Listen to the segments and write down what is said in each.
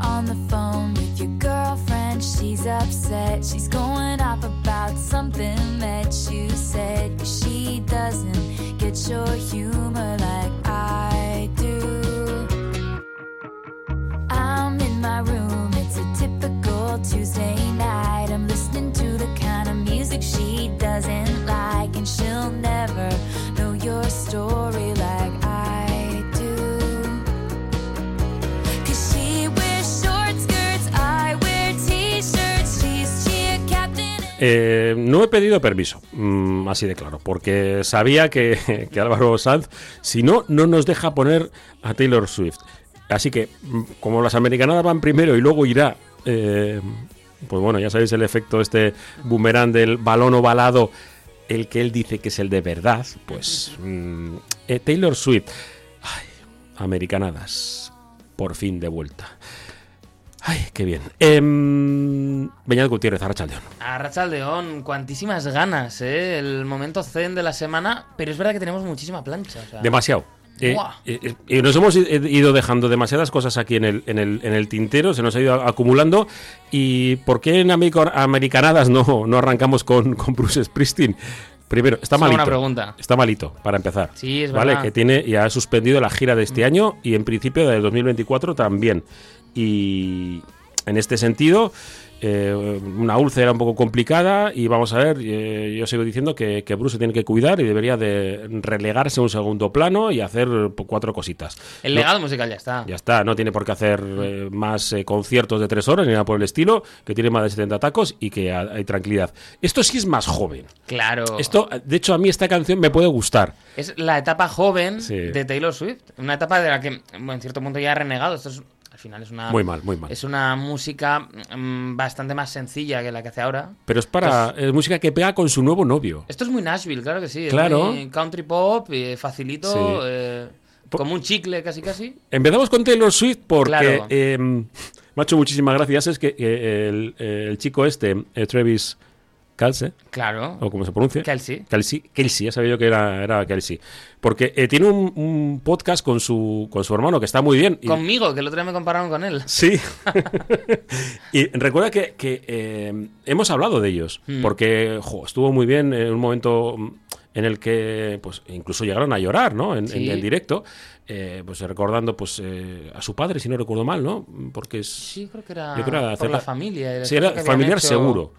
on the phone with your girlfriend. She's upset. She's going off about something that you said. She doesn't get your humor like I do. I'm in my room. It's a typical Tuesday night. I'm listening to the kind of music she doesn't like, and she'll never Eh, no he pedido permiso, mm, así de claro, porque sabía que, que Álvaro Sanz, si no, no nos deja poner a Taylor Swift. Así que, mm, como las americanadas van primero y luego irá, eh, pues bueno, ya sabéis el efecto este boomerang del balón ovalado, el que él dice que es el de verdad, pues mm, eh, Taylor Swift, americanadas, por fin de vuelta. Ay, qué bien. Em, Beñat Gutiérrez, Arrachaldeón. A Rachaldeón, cuantísimas ganas, ¿eh? El momento zen de la semana, pero es verdad que tenemos muchísima plancha. o sea, Demasiado. Eh, eh, eh, y nos hemos i- ido dejando demasiadas cosas aquí en el, en el, en el tintero, se nos ha ido acumulando. ¿Y por qué en Americanadas no, no arrancamos con, con Bruce Springsteen? Primero, está Es una malito. buena pregunta. Está malito, para empezar. Sí, es ¿Vale? verdad. Mm. Que tiene y ha suspendido la gira de este año y en principio de 2024 también. Y en este sentido, eh, una úlcera un poco complicada y vamos a ver, eh, yo sigo diciendo que, que Bruce tiene que cuidar y debería de relegarse a un segundo plano y hacer pues, cuatro cositas. El No- legado musical ya está. ya está, no tiene por qué hacer eh, más eh, conciertos de tres horas ni nada por el estilo, que tiene más de 70 tacos y que ha- hay tranquilidad. Esto sí es más joven. Claro. Esto, de hecho, a mí esta canción me puede gustar. Es la etapa joven Sí. de Taylor Swift. Una etapa de la que, en cierto punto, ya ha renegado. Esto es, al final es una. Muy mal, muy mal. Es una música mm, bastante más sencilla que la que hace ahora. Pero es para es música que pega con su nuevo novio. Esto es muy Nashville, claro que sí. es Claro. muy country pop, eh, facilito, Sí. eh, como un chicle casi casi. Empezamos con Taylor Swift porque Claro. eh, hecho muchísimas gracias. Es que el, el chico este, Travis Kalse, Claro. o como se pronuncia. Kelsey. Kelsey, Kelsey, ya sabía yo que era, era Kelsey. Porque eh, tiene un, un podcast con su, con su hermano que está muy bien. y- Conmigo, que el otro día me compararon con él. Sí. y recuerda que, que, eh, hemos hablado de ellos, Hmm. porque jo, estuvo muy bien en un momento mm, en el que pues incluso llegaron a llorar, ¿no? En, Sí. en el directo, eh, pues recordando pues eh, a su padre, si no recuerdo mal, ¿no? Porque es... Sí, creo que era, Yo creo que era por la familia. Sí, era familiar hecho. seguro.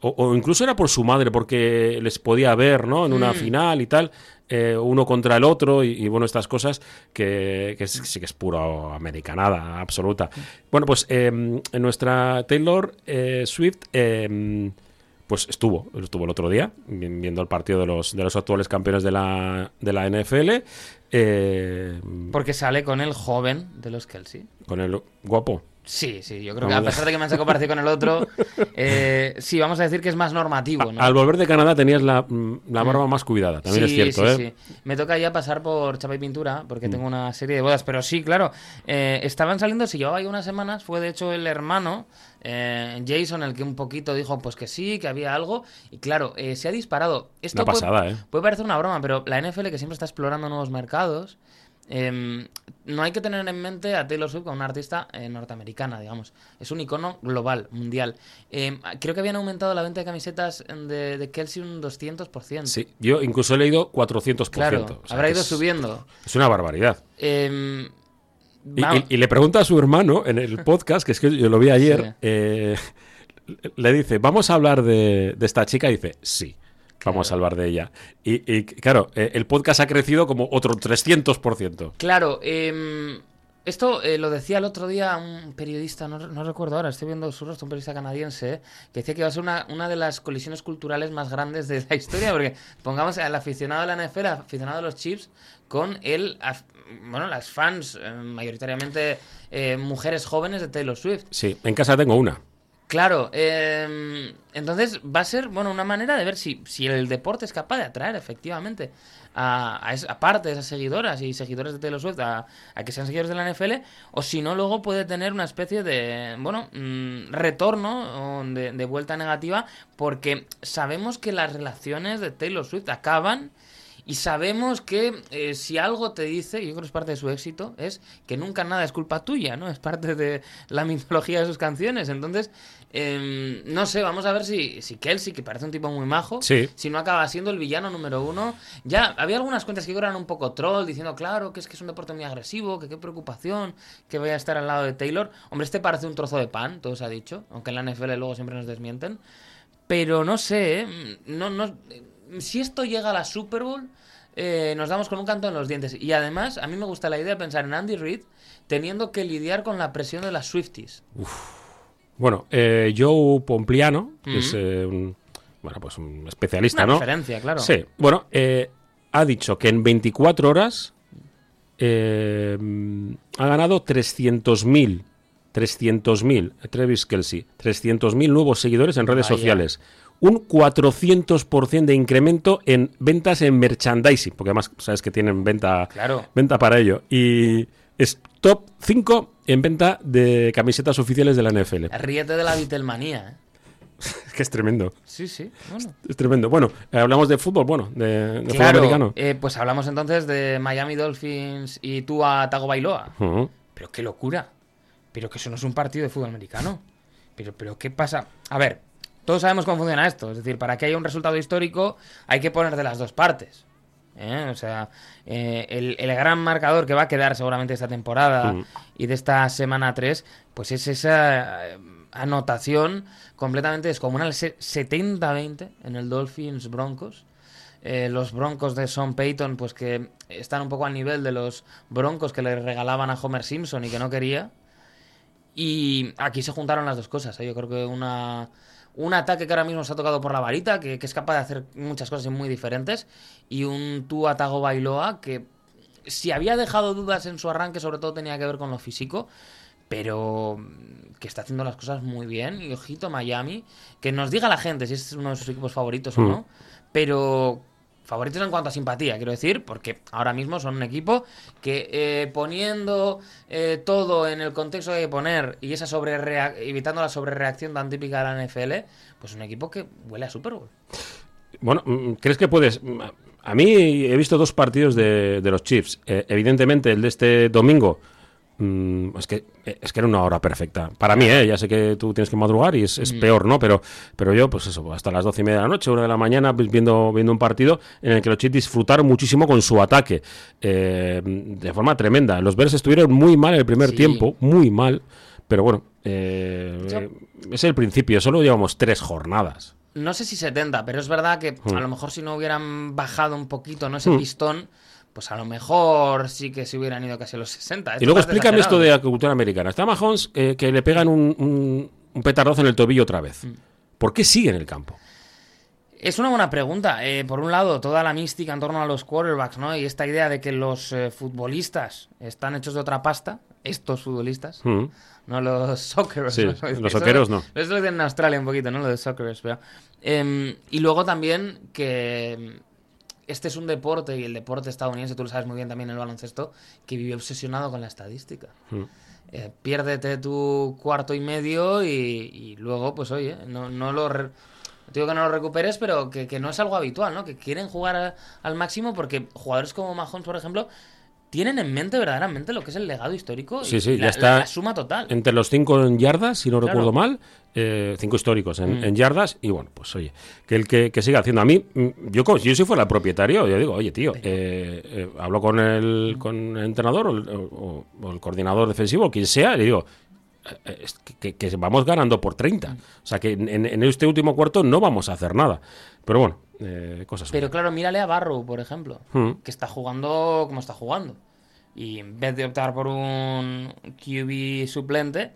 O, o incluso era por su madre, porque les podía ver, ¿no? En una Mm. final y tal, eh, uno contra el otro, y, y, bueno, estas cosas que, que sí que es puro americanada absoluta. Bueno, pues eh, en nuestra Taylor eh, Swift, eh, pues estuvo, estuvo el otro día, vi- viendo el partido de los, de los actuales campeones de la, de la NFL, Porque sale con el joven de los Kelsey. con el guapo. Sí, sí, yo creo que a pesar de que me han sacado parecido con el otro, eh, sí, vamos a decir que es más normativo, ¿no? Al volver de Canadá tenías la, mm, la barba más cuidada, también Sí, es cierto, sí, ¿eh? sí. Me toca ya pasar por chapa y pintura, Mm. porque tengo una serie de bodas. Pero sí, claro, eh, estaban saliendo, si llevaba ahí unas semanas, fue de hecho el hermano, eh, Jason, el que un poquito dijo pues que sí, que había algo. Y claro, eh, se ha disparado. Esto Una puede- pasada, ¿eh? Puede parecer una broma, pero la NFL que siempre está explorando nuevos mercados, eh, no hay que tener en mente a Taylor Swift como una artista eh, norteamericana, digamos. Es un icono global, mundial. Eh, creo que habían aumentado la venta de camisetas de, de Kelsey un 200%. Sí, yo incluso he leído 400%. Claro, o sea, habrá ido es- subiendo. Es una barbaridad. Eh, Y, vamos- y- y le pregunta a su hermano en el podcast, que es que yo lo vi ayer, Sí. eh, le dice, ¿vamos a hablar de, de esta chica? Y dice, sí, vamos a hablar de ella. Y, y, claro, eh, el podcast ha crecido como otro 300%. Claro, eh, esto eh, lo decía el otro día un periodista, no, no recuerdo ahora, estoy viendo su rostro, un periodista canadiense, que decía que iba a ser una, una de las colisiones culturales más grandes de la historia, porque pongamos al aficionado de la NFL, al aficionado de los Chiefs, con el, bueno, las fans, eh, mayoritariamente eh, mujeres jóvenes de Taylor Swift. Sí, en casa tengo una. Claro, eh, entonces va a ser bueno una manera de ver si, si el deporte es capaz de atraer efectivamente a, esa, parte de esas seguidoras y seguidores de Taylor Swift a, a, que sean seguidores de la NFL, o si no, luego puede tener una especie de bueno mmm, retorno o de vuelta negativa, porque sabemos que las relaciones de Taylor Swift acaban Y sabemos que eh, si algo te dice, y yo creo que es parte de su éxito, es que nunca nada es culpa tuya, ¿no? Es parte de la mitología de sus canciones. Entonces, em, no sé, vamos a ver si, si Kelsey, que parece un tipo muy majo, Sí. si no acaba siendo el villano número uno. Ya había algunas cuentas que eran un poco troll, diciendo, claro, que es que es un deporte muy agresivo, que qué preocupación que vaya a estar al lado de Taylor. Hombre, este parece un trozo de pan, todo se ha dicho, aunque en la NFL luego siempre nos desmienten. Pero no sé, ¿eh? no, no, si esto llega a la Super Bowl, eh, nos damos con un canto en los dientes. Y además, a mí me gusta la idea de pensar en Andy Reid teniendo que lidiar con la presión de las Swifties. Bueno, eh, Joe Pompliano, que es eh, un, bueno, pues un especialista, Una ¿no? referencia, claro. Sí, bueno, eh, ha dicho que en 24 horas eh, ha ganado 300.000, 300.000, Travis Kelsey, 300.000 nuevos seguidores en redes Vaya. sociales. Un 400% de incremento en ventas en merchandising, porque además sabes que tienen venta, Claro. venta para ello. Y es top 5 en venta de camisetas oficiales de la NFL. Ríete de la Beatlemanía, ¿eh? Es que es tremendo. Sí, sí. Bueno. Es tremendo. Bueno, eh, hablamos de fútbol, bueno, de, de fútbol americano. eh, pues hablamos entonces de Miami Dolphins y tú a Tago Bailoa. Pero qué locura. Pero que eso no es un partido de fútbol americano. Pero, pero ¿qué pasa? A ver, todos sabemos cómo funciona esto. Es decir, para que haya un resultado histórico hay que poner de las dos partes. ¿eh? O sea, eh, el, el gran marcador que va a quedar seguramente esta temporada Mm. y de esta semana 3, pues es esa eh, anotación completamente descomunal. Se- 70-20 en el Dolphins Broncos. Eh, los Broncos de Sean Payton, pues que están un poco al nivel de los Broncos que le regalaban a Homer Simpson y que no quería. Y aquí se juntaron las dos cosas. ¿eh? Yo creo que una, un ataque que ahora mismo se ha tocado por la varita, que, que es capaz de hacer muchas cosas muy diferentes, y un Tua Tago Bailoa que si había dejado dudas en su arranque, sobre todo tenía que ver con lo físico, pero mm, que está haciendo las cosas muy bien. Y ojito Miami, que nos diga la gente si es uno de sus equipos favoritos o Mm. no, pero favoritos en cuanto a simpatía, quiero decir, porque ahora mismo son un equipo que eh, poniendo eh, todo en el contexto que poner y esa sobrerea- evitando la sobrereacción tan típica de la NFL, pues un equipo que huele a Super Bowl. Bueno, mm, ¿crees que puedes? mm, A mí he visto dos partidos de, de los Chiefs. Eh, evidentemente, el de este domingo. Mm, es, que, eh, es que era una hora perfecta. Para mí, ¿eh? ya sé que tú tienes que madrugar y es, es peor, ¿no? Pero, pero yo, pues eso, hasta las doce y media de la noche, una de la mañana, viendo, viendo un partido en el que los Chiefs disfrutaron muchísimo con su ataque. eh, de forma tremenda. Los Bears estuvieron muy mal el primer Sí. tiempo, muy mal. Pero bueno, eh, Yo- es el principio. Solo llevamos tres jornadas. No sé si 70, pero es verdad que Hmm. a lo mejor si no hubieran bajado un poquito ¿no? ese Hmm. pistón, pues a lo mejor sí que se hubieran ido casi a los 60. Y Esto luego explícame esto de la cultura americana. Está Mahomes eh, que le pegan un, un, un petardazo en el tobillo otra vez. Hmm. ¿Por qué sigue en el campo? Es una buena pregunta. Eh, por un lado, toda la mística en torno a los quarterbacks, ¿no? Y esta idea de que los eh, futbolistas están hechos de otra pasta, estos futbolistas, Mm. no los socceros. Sí, ¿no? los socceros no. Eso lo dicen en Australia un poquito, ¿no? Lo de socceros, pero... em, y luego también que este es un deporte, y el deporte estadounidense, tú lo sabes muy bien también el baloncesto, que vive obsesionado con la estadística. Mm. Eh, piérdete tu cuarto y medio y, y luego, pues oye, no, no lo... re- digo que no lo recuperes, pero que, que no es algo habitual, ¿no? Que quieren jugar a- al máximo porque jugadores como Mahomes, por ejemplo, tienen en mente verdaderamente lo que es el legado histórico Sí, y sí, la, ya está la suma total. Entre los cinco en yardas, si no Claro. recuerdo mal, eh, cinco históricos en, Mm. en yardas. Y bueno, pues oye, que el que, que siga haciendo. A mí, mm, yo como si yo si fuera el propietario, yo digo, oye, tío, eh, eh, hablo con el, con el entrenador o el, o- o el coordinador defensivo, quien sea, y le digo, eh, es que, que- que vamos ganando por 30. O sea, que en, en este último cuarto no vamos a hacer nada. Pero bueno, eh, cosas. Pero claro, mírale a Barrow, por ejemplo, Mm. que está jugando como está jugando. Y en vez de optar por un QB suplente,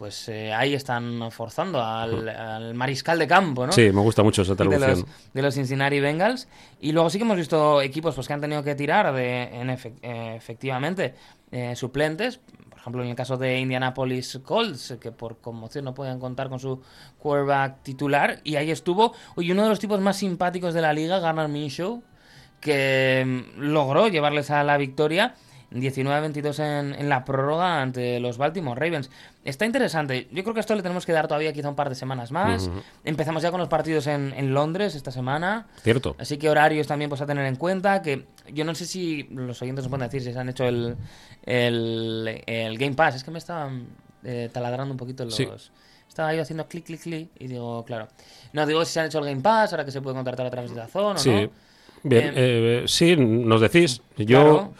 pues eh, ahí están forzando al, al mariscal de campo, ¿no? Sí, me gusta mucho esa de los, traducción. de los Cincinnati Bengals. Y luego sí que hemos visto equipos pues, que han tenido que tirar de, en eh, efectivamente eh, suplentes. Por ejemplo, en el caso de Indianapolis Colts, que por conmoción no podían contar con su quarterback titular. Y ahí estuvo oye, uno de los tipos más simpáticos de la liga, Garner Minshew, que mm, logró llevarles a la victoria. 19-22 en, en la prórroga ante los Baltimore Ravens. Está interesante. Yo creo que esto le tenemos que dar todavía quizá un par de semanas más. Empezamos ya con los partidos en, en Londres esta semana. Cierto. Así que horarios también pues a tener en cuenta. Que yo no sé si los oyentes nos pueden decir si se han hecho el, el, el Game Pass. Es que me estaban eh, taladrando un poquito los. Sí. Estaba yo haciendo clic, clic, clic. Y digo, claro. No, digo si se han hecho el Game Pass, ahora que se puede contratar a través de la zona. Sí. ¿no? Bien, Eh, eh, sí, nos decís. Yo, Claro.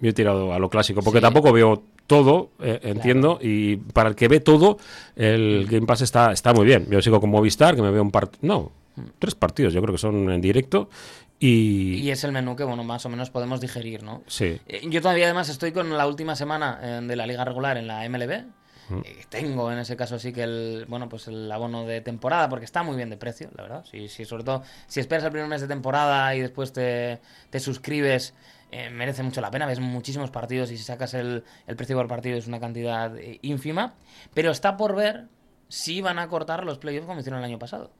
Yo he tirado a lo clásico, porque Sí. tampoco veo todo, eh, entiendo, y para el que ve todo, el Game Pass está, está muy bien. Yo sigo con Movistar, que me veo un partido, no, tres partidos, yo creo que son en directo, y, Y es el menú que, bueno, más o menos podemos digerir, ¿no? sí, Eh, Yo todavía además estoy con la última semana eh, de la liga regular en la MLB. Eh, tengo en ese caso sí que el bueno pues el abono de temporada porque está muy bien de precio la verdad sí, sí, sobre todo si esperas el primer mes de temporada y después te, te suscribes eh, merece mucho la pena. Ves muchísimos partidos y si sacas el, el precio por partido es una cantidad eh, ínfima. Pero está por ver si van a cortar los playoffs como hicieron el año pasado.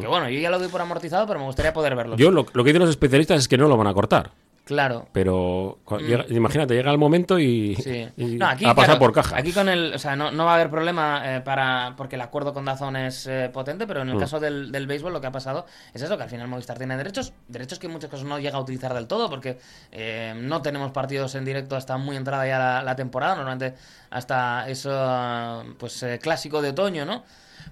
Que bueno yo ya lo doy por amortizado pero me gustaría poder verlos. Yo lo, lo que dicen los especialistas es que no lo van a cortar. Claro Pero llega- imagínate, llega el momento y, Mm. Sí. y No, aquí, a pasar claro, por caja. Aquí con el, o sea, no, no va a haber problema eh, para porque el acuerdo con Dazón es eh, potente, pero en Mm. el caso del, del béisbol lo que ha pasado es eso, que al final Movistar tiene derechos, derechos que en muchos casos no llega a utilizar del todo, porque eh, no tenemos partidos en directo hasta muy entrada ya la, la temporada, normalmente hasta eso pues eh, clásico de otoño, ¿no?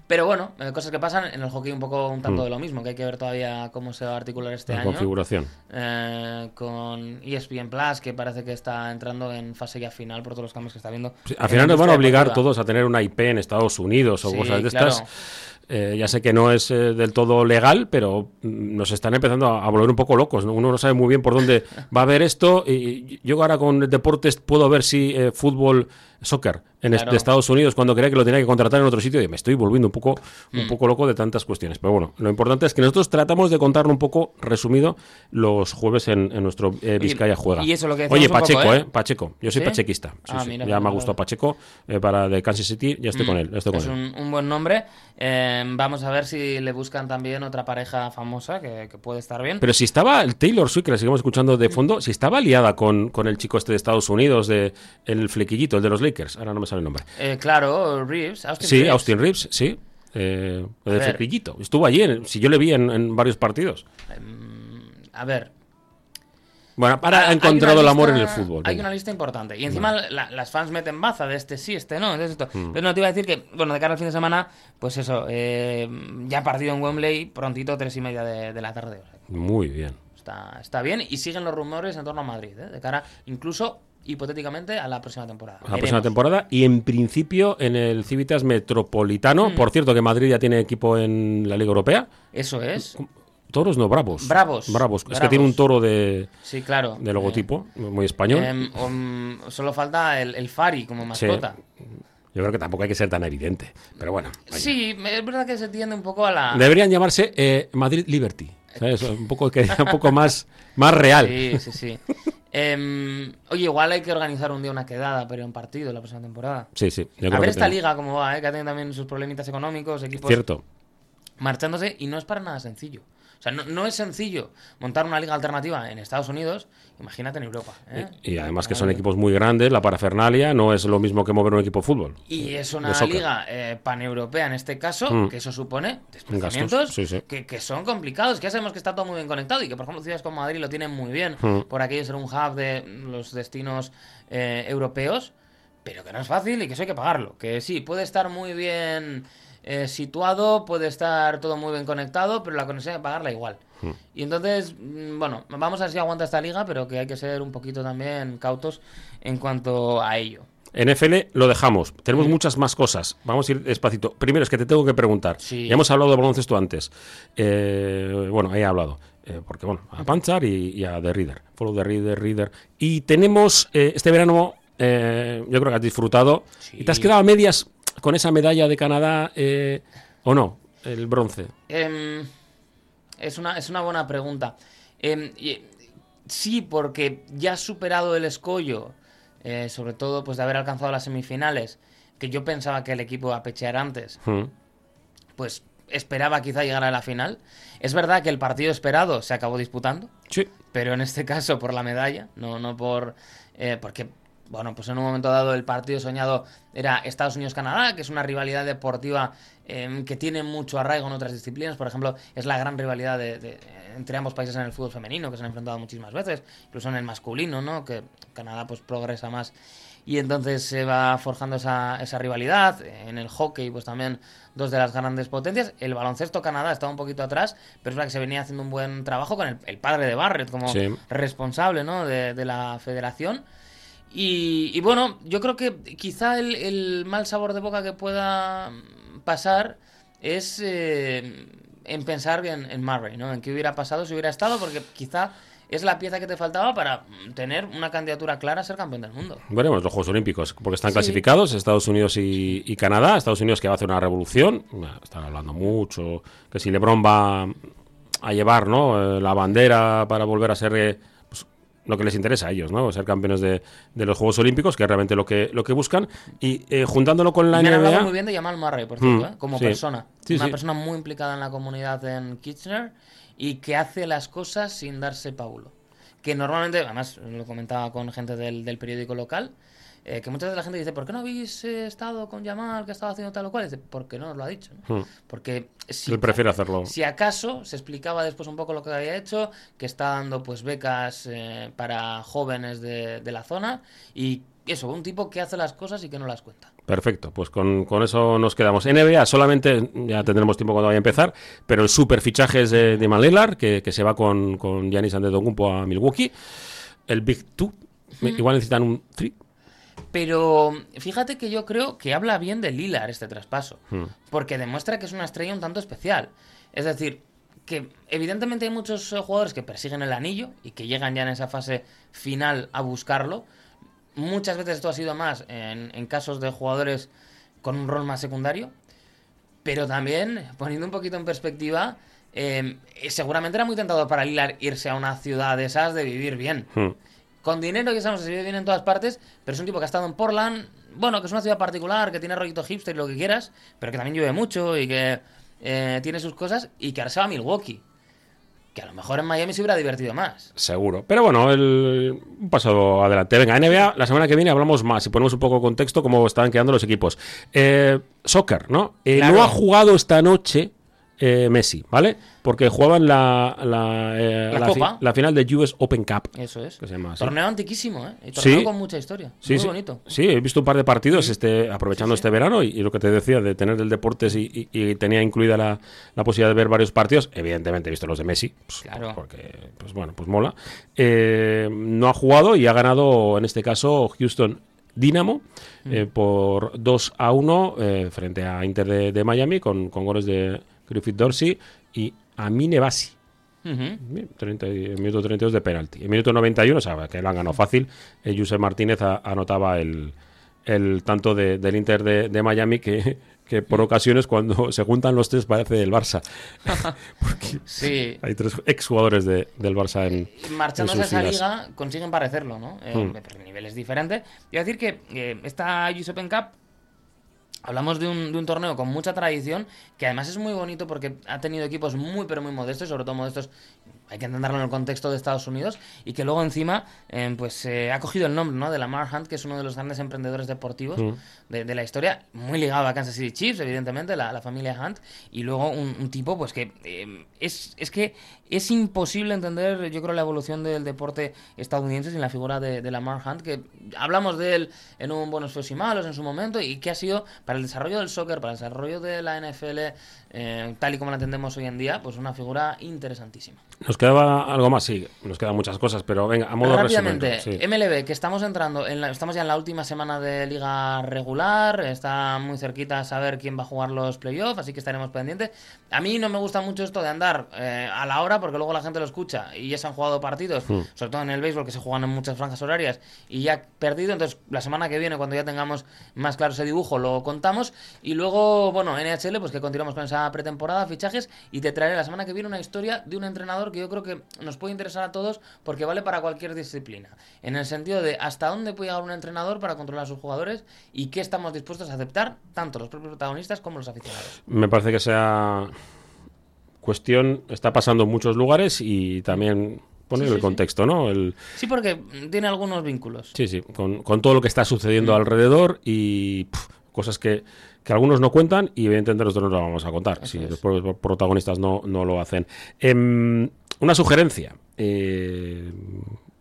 Pero bueno, eh, cosas que pasan en el hockey un poco un tanto Mm. de lo mismo, que hay que ver todavía cómo se va a articular este la año. configuración. Eh, con ESPN Plus, que parece que está entrando en fase ya final por todos los cambios que está viendo. Sí, al final nos van a obligar deportiva. todos a tener una IP en Estados Unidos o Sí, cosas de claro. estas. Eh, ya sé que no es eh, del todo legal, pero mm, nos están empezando a, a volver un poco locos. ¿no? Uno no sabe muy bien por dónde va a ver esto. Y yo ahora con deportes puedo ver si eh, fútbol, soccer en de Estados Unidos, cuando creía que lo tenía que contratar en otro sitio, y me estoy volviendo un poco, Mm. un poco loco de tantas cuestiones. Pero bueno, lo importante es que nosotros tratamos de contarlo un poco resumido los jueves en, en nuestro eh, Vizcaya Juega. y eso lo que Oye, Pacheco, poco, ¿eh? ¿eh? Pacheco. Yo soy ¿Sí? pachequista. Sí, Ah, sí. mira, ya me ha gustado. Pacheco eh, para de Kansas City. Ya estoy con él. ya estoy con es él. un, un buen nombre. Eh, vamos a ver si le buscan también otra pareja famosa que, que puede estar bien. Pero si estaba el Taylor Swift, que la seguimos escuchando de fondo, si estaba liada con, con el chico este de Estados Unidos, de el flequillito, el de los Lakers. Ahora no me sale el nombre. Eh, claro, Reeves, Austin sí, Reeves. Austin Reeves, sí. Eh, el flequillito. Estuvo allí, en- si yo le vi en, en varios partidos. A ver, Bueno, ahora Ah, ha encontrado el amor en el fútbol. Hay una lista importante. Y encima la- las fans meten baza de este sí, este no. Entonces esto. Mm. Pero no te iba a decir que, bueno, de cara al fin de semana, pues eso, eh, ya partido en Wembley, prontito, tres y media de, de la tarde. O sea, Muy bien. está, está bien. Y siguen los rumores en torno a Madrid, ¿eh? de cara incluso hipotéticamente a la próxima temporada. La próxima temporada y en principio en el Civitas Metropolitano. Mm. Por cierto, que Madrid ya tiene equipo en la Liga Europea. Eso es. Toros no, bravos. Bravos. Bravos. Es que tiene un toro de, Sí, claro. de logotipo, muy español. Eh, em, um, solo falta el, el Fari como mascota. Yo creo que tampoco hay que ser tan evidente. Pero bueno. Sí, es verdad que se tiende un poco a la. Deberían llamarse eh, Madrid Liberty. ¿sabes? Un poco, que, un poco más, más real. Sí, sí, sí. Em, oye, igual hay que organizar un día una quedada a un partido la próxima temporada. Sí, sí. yo A creo ver que esta liga cómo va, ¿eh? que ha tenido también sus problemitas económicos, equipos Cierto. marchándose y no es para nada sencillo. O sea, no, no es sencillo montar una liga alternativa en Estados Unidos, imagínate en Europa. ¿eh? Y además que son equipos muy grandes, la parafernalia no es lo mismo que mover un equipo de fútbol. Y es una liga eh, paneuropea en este caso, Mm. que eso supone desplazamientos Gastos, sí, sí. Que, que son complicados, que ya sabemos que está todo muy bien conectado y que por ejemplo ciudades como Madrid lo tienen muy bien, Mm. por aquello de ser un hub de los destinos eh, europeos, pero que no es fácil y que eso hay que pagarlo. Que sí, puede estar muy bien eh, situado, puede estar todo muy bien conectado, pero la conexión hay que pagarla igual. Mm. Y entonces, mm, bueno, vamos a ver si aguanta esta liga, pero que hay que ser un poquito también cautos en cuanto a ello. NFL lo dejamos. Tenemos muchas más cosas. Vamos a ir despacito. Primero es que te tengo que preguntar. Sí. Ya hemos hablado de baloncesto antes. Eh, bueno, ahí he hablado. Eh, porque, bueno, a Panchar y, y a The Reader. Follow The Reader, Reader. Y tenemos eh, este verano, yo creo que has disfrutado. Sí. ¿Y te has quedado a medias con esa medalla de Canadá eh, o no? El bronce. Em, es, una, es una buena pregunta. Em, sí, porque ya superado el escollo, eh, sobre todo pues de haber alcanzado las semifinales, que yo pensaba que el equipo iba a pechear antes, Mm. pues esperaba quizá llegar a la final. Es verdad que el partido esperado se acabó disputando, Sí. pero en este caso por la medalla, no, no por... eh, porque, bueno, pues en un momento dado el partido soñado era Estados Unidos-Canadá, que es una rivalidad deportiva eh, que tiene mucho arraigo en otras disciplinas. Por ejemplo, es la gran rivalidad de, de- entre ambos países en el fútbol femenino, que se han enfrentado muchísimas veces, incluso en el masculino, ¿no? Que Canadá pues progresa más y entonces se va forjando esa, esa rivalidad. En el hockey, pues también dos de las grandes potencias. El baloncesto Canadá estaba un poquito atrás, pero es verdad que se venía haciendo un buen trabajo con el, el padre de Barrett como Sí. responsable ¿no? de, de la federación. Y, y bueno, yo creo que quizá el, el mal sabor de boca que pueda pasar es eh, en pensar en, en Murray, ¿no? En qué hubiera pasado si hubiera estado, porque quizá es la pieza que te faltaba para tener una candidatura clara a ser campeón del mundo. Veremos los Juegos Olímpicos, porque están Sí. clasificados Estados Unidos y, y Canadá. Estados Unidos que va a hacer una revolución. Están hablando mucho. Que si LeBron va a llevar ¿no? Eh, la bandera para volver a ser eh, lo que les interesa a ellos, ¿no? ser campeones de, de los Juegos Olímpicos, que es realmente lo que, lo que buscan. Y eh, juntándolo con la Me hablado muy NBA. bien de Jamal Murray, por cierto, Mm, ¿eh? como sí. persona. Sí, una sí. persona muy implicada en la comunidad en Kitchener y que hace las cosas sin darse paulo. Que normalmente, además lo comentaba con gente del, del periódico local, eh, que muchas veces la gente dice, ¿por qué no habéis eh, estado con Jamal que estaba haciendo tal o cual? Dice, porque no nos lo ha dicho. ¿no? Mm. Porque si, Él prefiere hacerlo. si acaso se explicaba después un poco lo que había hecho, que está dando pues becas eh, para jóvenes de, de la zona y eso, un tipo que hace las cosas y que no las cuenta. Perfecto, pues con, con eso nos quedamos. NBA solamente, ya tendremos tiempo cuando vaya a empezar, pero el super fichaje es de, de Van Lillard, que, que se va con, con Giannis Antetokounmpo a Milwaukee. El Big Two, igual necesitan un three. Pero fíjate que yo creo que habla bien de Lillard este traspaso, Hmm. porque demuestra que es una estrella un tanto especial. Es decir, que evidentemente hay muchos eh, jugadores que persiguen el anillo y que llegan ya en esa fase final a buscarlo. Muchas veces esto ha sido más en, en casos de jugadores con un rol más secundario, pero también, poniendo un poquito en perspectiva, eh, seguramente era muy tentador para Lillard irse a una ciudad de esas de vivir bien Hmm. Con dinero, que sabemos que se vive bien en todas partes, pero es un tipo que ha estado en Portland, bueno, que es una ciudad particular, que tiene rollito hipster y lo que quieras, pero que también llueve mucho y que eh, tiene sus cosas, y que ahora se va a Milwaukee. Que a lo mejor en Miami se hubiera divertido más. Seguro. Pero bueno, el un paso adelante. Venga, NBA, la semana que viene hablamos más y ponemos un poco de contexto cómo están quedando los equipos. Eh, soccer, ¿no? Eh, Claro. No ha jugado esta noche eh, Messi, ¿vale? Porque jugaban la, la, eh, La fi- Copa. la final de US Open Cup. Eso es. Que se llama así. Torneo antiquísimo, ¿eh? Y torneo Sí. con mucha historia. Sí, Muy sí. bonito. Sí, he visto un par de partidos este, aprovechando este verano y, y lo que te decía de tener el deportes y, y- y tenía incluida la, la posibilidad de ver varios partidos. Evidentemente he visto los de Messi, pues, Claro. porque, pues bueno, pues mola. Eh, no ha jugado y ha ganado, en este caso, Houston Dynamo Mm. eh, por 2 a 1 eh, frente a Inter de, de Miami con, con goles de Griffith Dorsey y Amine Bassi. Ujú. Bien, 30 y- en minuto 32 de penalti. En minuto 91, o sea, que lo han ganado fácil, eh, Josep Martínez a- anotaba el, el tanto de- del Inter de, de Miami que, que por ocasiones cuando se juntan los tres parece el Barça. Porque Sí. hay tres exjugadores de, del Barça en... marchándose en a sus esa filas. liga consiguen parecerlo, ¿no? Eh, Hmm. Pero el nivel es diferente. Y decir que eh, esta US Open Cup Hablamos de un, de un torneo con mucha tradición, que además es muy bonito porque ha tenido equipos muy pero muy modestos, sobre todo modestos, hay que entenderlo en el contexto de Estados Unidos, y que luego encima eh, pues eh, ha cogido el nombre ¿no? de Lamar Hunt, que es uno de los grandes emprendedores deportivos Mm. de, de la historia, muy ligado a Kansas City Chiefs, evidentemente, la, la familia Hunt, y luego un, un tipo pues que eh, es, es que es imposible entender, yo creo, la evolución del deporte estadounidense sin la figura de, Lamar Hunt, que hablamos de él en un Buenos Feos y Malos en su momento, y que ha sido para el desarrollo del soccer, para el desarrollo de la NFL, eh, tal y como la entendemos hoy en día, pues una figura interesantísima. ¿Nos quedaba algo más? Sí, nos quedan muchas cosas, pero venga, a modo Rápidamente, resumen. sí. MLB, que estamos entrando, en la- estamos ya en la última semana de liga regular, está muy cerquita a saber quién va a jugar los playoffs, así que estaremos pendientes. A mí no me gusta mucho esto de andar eh, a la hora, porque luego la gente lo escucha y ya se han jugado partidos, Hmm. sobre todo en el béisbol, que se juegan en muchas franjas horarias, y ya perdido, entonces la semana que viene, cuando ya tengamos más claro ese dibujo, lo contamos. Y luego, bueno, NHL, pues que continuamos con esa pretemporada, fichajes, y te traeré la semana que viene una historia de un entrenador que yo creo que nos puede interesar a todos porque vale para cualquier disciplina. En el sentido de hasta dónde puede llegar un entrenador para controlar a sus jugadores y qué estamos dispuestos a aceptar, tanto los propios protagonistas como los aficionados. Me parece que sea cuestión, está pasando en muchos lugares y también poner Sí, el sí. contexto, ¿no? El, Sí, porque tiene algunos vínculos. sí, sí, con, con todo lo que está sucediendo alrededor y cosas que, que algunos no cuentan y evidentemente nosotros no lo vamos a contar, si es. los propios protagonistas no, no lo hacen. Em, una sugerencia. eh,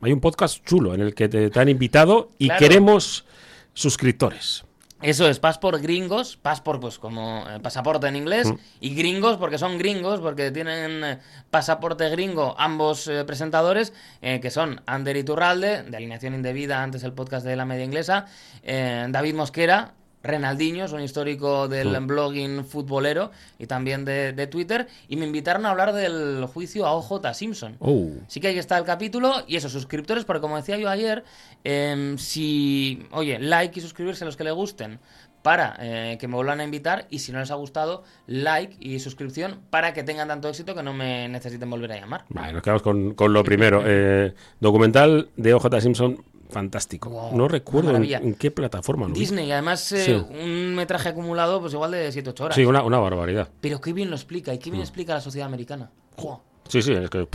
hay un podcast chulo en el que te, te han invitado y Claro. queremos suscriptores. Eso es, Passport gringos, Passport pues como eh, pasaporte en inglés, y gringos porque son gringos, porque tienen eh, pasaporte gringo ambos eh, presentadores, que son Ander Iturralde, de Alineación Indebida, antes el podcast de la media inglesa, David Mosquera, Renaldinho, es un histórico del blogging futbolero y también de, de Twitter, y me invitaron a hablar del juicio a OJ Simpson. Oh. Sí que ahí está el capítulo y esos suscriptores, porque como decía yo ayer, em, si, oye, like y suscribirse a los que le gusten para eh, que me vuelvan a invitar y si no les ha gustado, like y suscripción para que tengan tanto éxito que no me necesiten volver a llamar. Vale, nos quedamos con, con lo primero. Eh, documental de OJ Simpson, fantástico. Wow, no recuerdo en, qué plataforma. lo vi. Disney, además eh, Sí. un metraje acumulado pues igual de 7-8 horas. Sí, una, una barbaridad. Pero qué bien lo explica y qué Mm. bien explica la sociedad americana. Jo. Sí, sí, es que.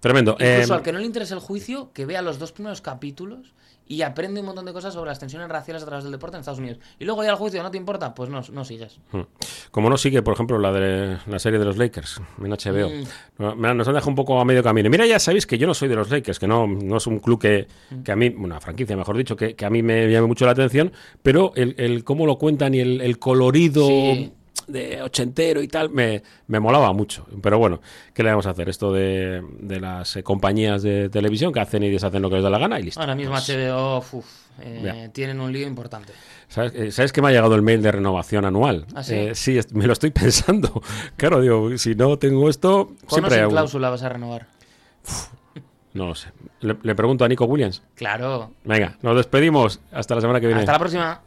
tremendo. Incluso Eh, al que no le interese el juicio, que vea los dos primeros capítulos y aprende un montón de cosas sobre las tensiones raciales a través del deporte en Estados Unidos. Y luego ya el juicio no te importa, pues no, no sigues. mm. Como no sigue, por ejemplo, la de la serie de los Lakers en HBO. Mm. Nos han dejado un poco a medio camino. Mira, ya sabéis que yo no soy de los Lakers, que no, no es un club que, Mm. que a mí, una franquicia, mejor dicho, que, que a mí me llame mucho la atención, pero el, el cómo lo cuentan y el, el colorido Sí. De ochentero y tal, me, me molaba mucho. Pero bueno, ¿qué le vamos a hacer? Esto de, de las eh, compañías de televisión que hacen y deshacen lo que les da la gana y listo. Ahora mismo Pues, HBO uf, eh, tienen un lío importante. ¿Sabes, eh, ¿Sabes que me ha llegado el mail de renovación anual? ¿Ah, sí? Eh, sí, es- me lo estoy pensando. Claro, digo, si no tengo esto, ¿Con o siempre sin cláusula vas a renovar? No lo sé. Le, le pregunto a Nico Williams. Claro. Venga, nos despedimos. Hasta la semana que viene. Hasta la próxima.